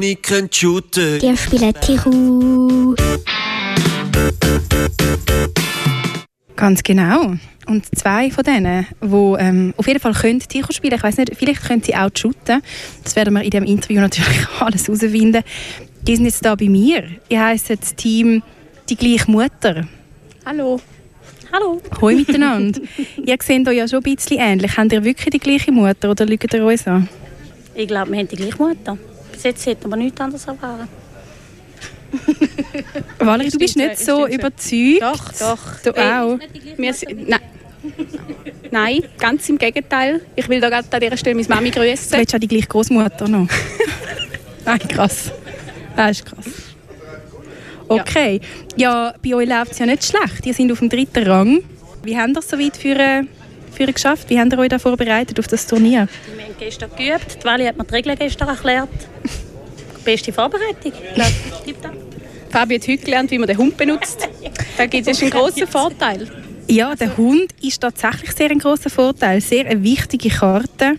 nicht shooten Die spielen Tichu. Ganz genau. Und zwei von denen, die ähm, auf jeden Fall können Ticho spielen ich weiß nicht, vielleicht können sie auch shooten. Das werden wir in diesem Interview natürlich alles herausfinden. Die sind jetzt hier bei mir. Ihr heisst das Team «Die gleiche Mutter». Hallo. Hallo. Hoi miteinander. ihr seht euch ja schon ein bisschen ähnlich. Habt ihr wirklich die gleiche Mutter oder lügt ihr uns an? Ich glaube, wir haben die gleiche Mutter. Bis jetzt hätten wir nichts anderes erfahren. Valerie, du bist nicht so überzeugt. Doch, doch. Du auch? Wir sind, nein. nein, ganz im Gegenteil. Ich will da gerade an dieser Stelle meine Mami Du grüßen. hättest auch die gleiche Großmutter noch. Nein, krass. Das ist krass. Okay. Ja, bei euch läuft es ja nicht schlecht. Ihr sind auf dem dritten Rang. Wie habt ihr es so weit für, äh, für geschafft? Wie habt ihr euch da vorbereitet auf das Turnier? Gestern geübt. Die Wally hat mir die Regeln gestern erklärt. Beste Vorbereitung. Tipptopp. Fabi hat heute gelernt, wie man den Hund benutzt. Da gibt es einen grossen Vorteil. Ja, der Hund ist tatsächlich sehr ein großer Vorteil. Sehr eine wichtige Karte.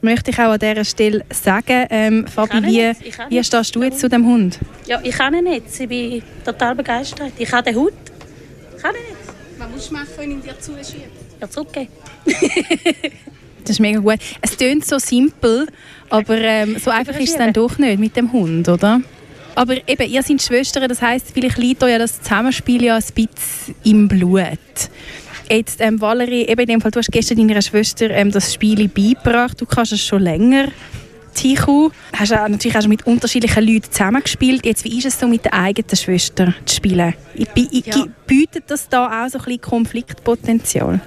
Möchte ich auch an dieser Stelle sagen. Ähm, Fabi, ihn wie, wie stehst du jetzt zu dem Hund? Ja, ich kann ihn nicht. Ich bin total begeistert. Ich habe den Hut. Ich kann ihn nicht. Was musst du machen, wenn ich dir zuschiebe? Ja, zurückgeben. Das ist mega gut. Es klingt so simpel, aber ähm, so einfach ist es dann doch nicht mit dem Hund, oder? Aber eben, ihr seid Schwestern, das heisst, vielleicht liegt euch ja das Zusammenspiel ja ein bisschen im Blut. Jetzt, ähm, Valerie, eben in dem Fall, du hast gestern deiner Schwester ähm, das Spiel beigebracht. Du kannst es schon länger. Tichu, hast auch natürlich auch schon mit unterschiedlichen Leuten zusammengespielt. Jetzt, wie ist es so mit der eigenen Schwester zu spielen? Ich, ich, Ja. Bietet das da auch so ein bisschen Konfliktpotenzial?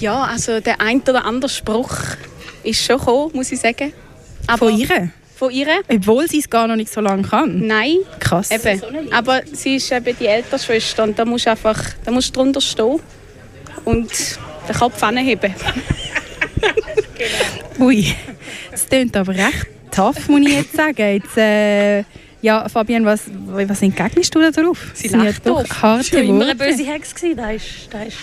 Ja, also der ein oder andere Spruch ist schon gekommen, muss ich sagen. Aber Von ihr? Von ihr? Obwohl sie es gar noch nicht so lange kann? Nein. Krass. Eben. Aber sie ist eben die ältere Schwester und da musst du einfach da musst du drunter stehen und den Kopf anheben. Ui, das klingt aber recht tough, muss ich jetzt sagen. Jetzt, äh, ja, Fabian, was, was entgegnest du da drauf? Sie ja lacht doch harte Ich war immer eine böse Hex. Das ist, das ist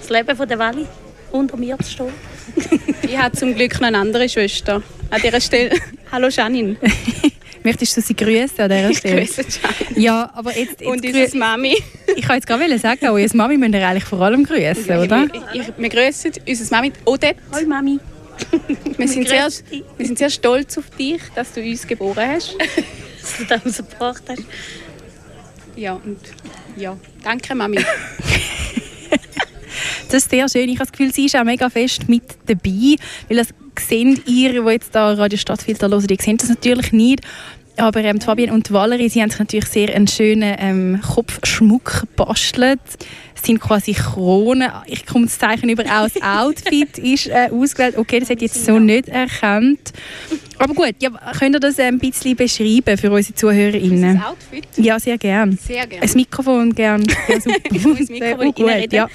das Leben von der Wally. Unter mir zu stehen. Ich habe zum Glück noch eine andere Schwester. An dieser Stelle, hallo Janine. Möchtest du sie grüßen an dieser Ich Stelle? grüße Janine. Ja, aber jetzt, jetzt Und unsere Mami. ich kann jetzt gerade sagen, eure Mami müsst ihr eigentlich vor allem grüßen, oder? Ich, ich, wir grüßen unsere Mami Odette. Hallo Mami. Wir sind, sehr, wir sind sehr stolz auf dich, dass du uns geboren hast. Dass du das rausgebracht hast. Ja, und ja, danke Mami. Das ist sehr schön. Ich habe das Gefühl, sie ist auch mega fest mit dabei. Weil das sehen ihr, die jetzt da Radio Stadtfilter hören, die sehen das natürlich nicht. Aber ähm, Fabienne und Valerie, sie haben sich natürlich sehr einen schönen ähm, Kopfschmuck gebastelt. Es sind quasi Kronen. Ich komme das Zeichen über auch das Outfit ist äh, ausgewählt. Okay, das hätte ich jetzt so nicht erkannt. Aber gut, ja, könnt ihr das äh, ein bisschen beschreiben für unsere ZuhörerInnen? Das Outfit. Ja, sehr gern. Sehr gerne. Ein Mikrofon gern. Ja, super. Ich muss das Mikrofon Sehr gut, ja.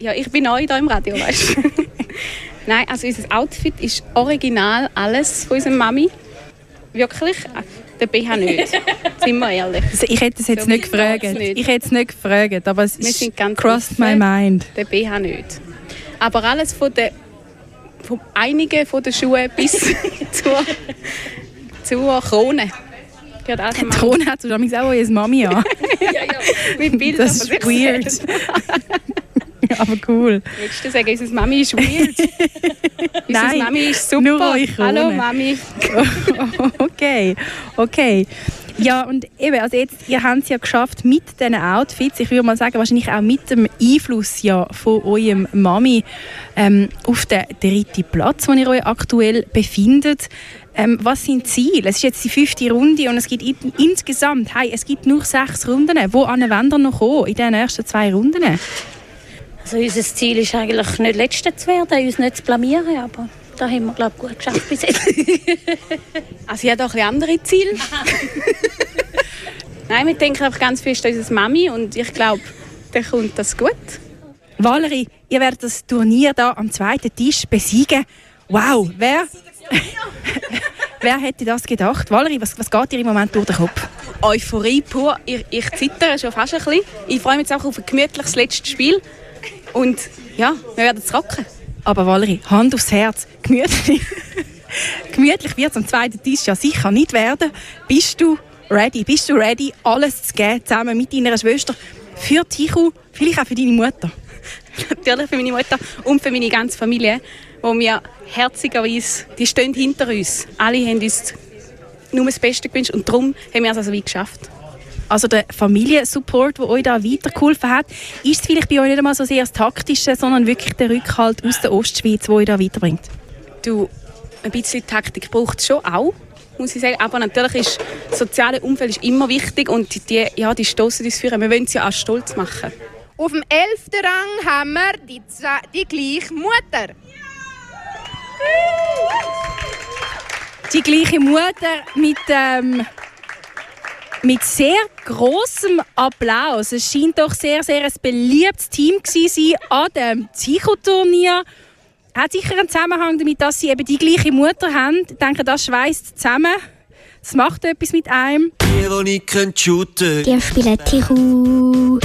Ja, ich bin neu hier im Radio, weißt du. Nein, also unser Outfit ist original alles von unserer Mami. Wirklich. Der BH nicht. Sind wir ehrlich. Also ich hätte es jetzt So nicht gefragt. nicht. Ich hätte es nicht gefragt, aber es Wir ist crossed my mind. Der BH nicht. Aber alles von der von einigen von den Schuhen bis zur, zur Krone. Die. Krone hat so damals auch eure Mami an. Mit Bildern Das ist weird. Selbst. aber cool. Willst du sagen, unsere Mami ist weird? unsere Nein, Mami ist super. nur Krone. Hallo Mami. okay, okay. Ja, und eben, also jetzt, ihr habt es ja geschafft mit diesen Outfits, ich würde mal sagen, wahrscheinlich auch mit dem Einfluss ja von eurem Mami ähm, auf den dritten Platz, wo ihr euch aktuell befindet. Ähm, was sind die Ziele? Es ist jetzt die fünfte Runde und es gibt in, insgesamt, hey, es gibt nur sechs Runden. Wo an ihr noch kommen in den ersten zwei Runden? Also unser Ziel ist eigentlich nicht Letzte zu werden, uns nicht zu blamieren, aber da haben wir, glaube ich, gut geschafft bis jetzt. Also ich habe auch ein andere Ziele. Nein, wir denken einfach ganz fest an unsere Mami und ich glaube, dann kommt das gut. Valerie, ihr werdet das Turnier da am zweiten Tisch besiegen. Wow, wer, wer hätte das gedacht? Valerie, was, was geht dir im Moment durch den Kopf? Euphorie pur. Ich, ich zittere schon fast ein bisschen. Ich freue mich jetzt auch auf ein gemütliches letztes Spiel. Und ja, wir werden es rocken. Aber Valerie, Hand aufs Herz, gemütlich. Gemütlich wird es am zweiten Tisch ja sicher nicht werden. Bist du ready? Bist du ready, alles zu geben, zusammen mit deiner Schwester, für Tichu, vielleicht auch für deine Mutter? Natürlich für meine Mutter und für meine ganze Familie, wo wir herzigerweise, die stehen hinter uns. Alle haben uns nur das Beste gewünscht und darum haben wir es also weit geschafft. Also der Familiensupport, der euch da weitergeholfen hat, ist es vielleicht bei euch nicht einmal so sehr das Taktische, sondern wirklich der Rückhalt aus der Ostschweiz, der euch da weiterbringt? Du, ein bisschen Taktik braucht es schon auch, muss ich sagen. Aber natürlich ist das soziale Umfeld ist immer wichtig und die, ja, die stoßen uns führen. Wir wollen sie ja auch stolz machen. Auf dem 11. Rang haben wir die, die gleiche Mutter. Die gleiche Mutter mit, ähm, mit sehr großem Applaus. Es scheint doch sehr, sehr ein beliebtes Team zu sein an dem Zichoturnier. Hat sicher einen Zusammenhang damit, dass sie eben die gleiche Mutter haben. Ich denke, das schweißt zusammen. Das macht etwas mit einem. Die, die nicht können shooten. Die spielen Tichu.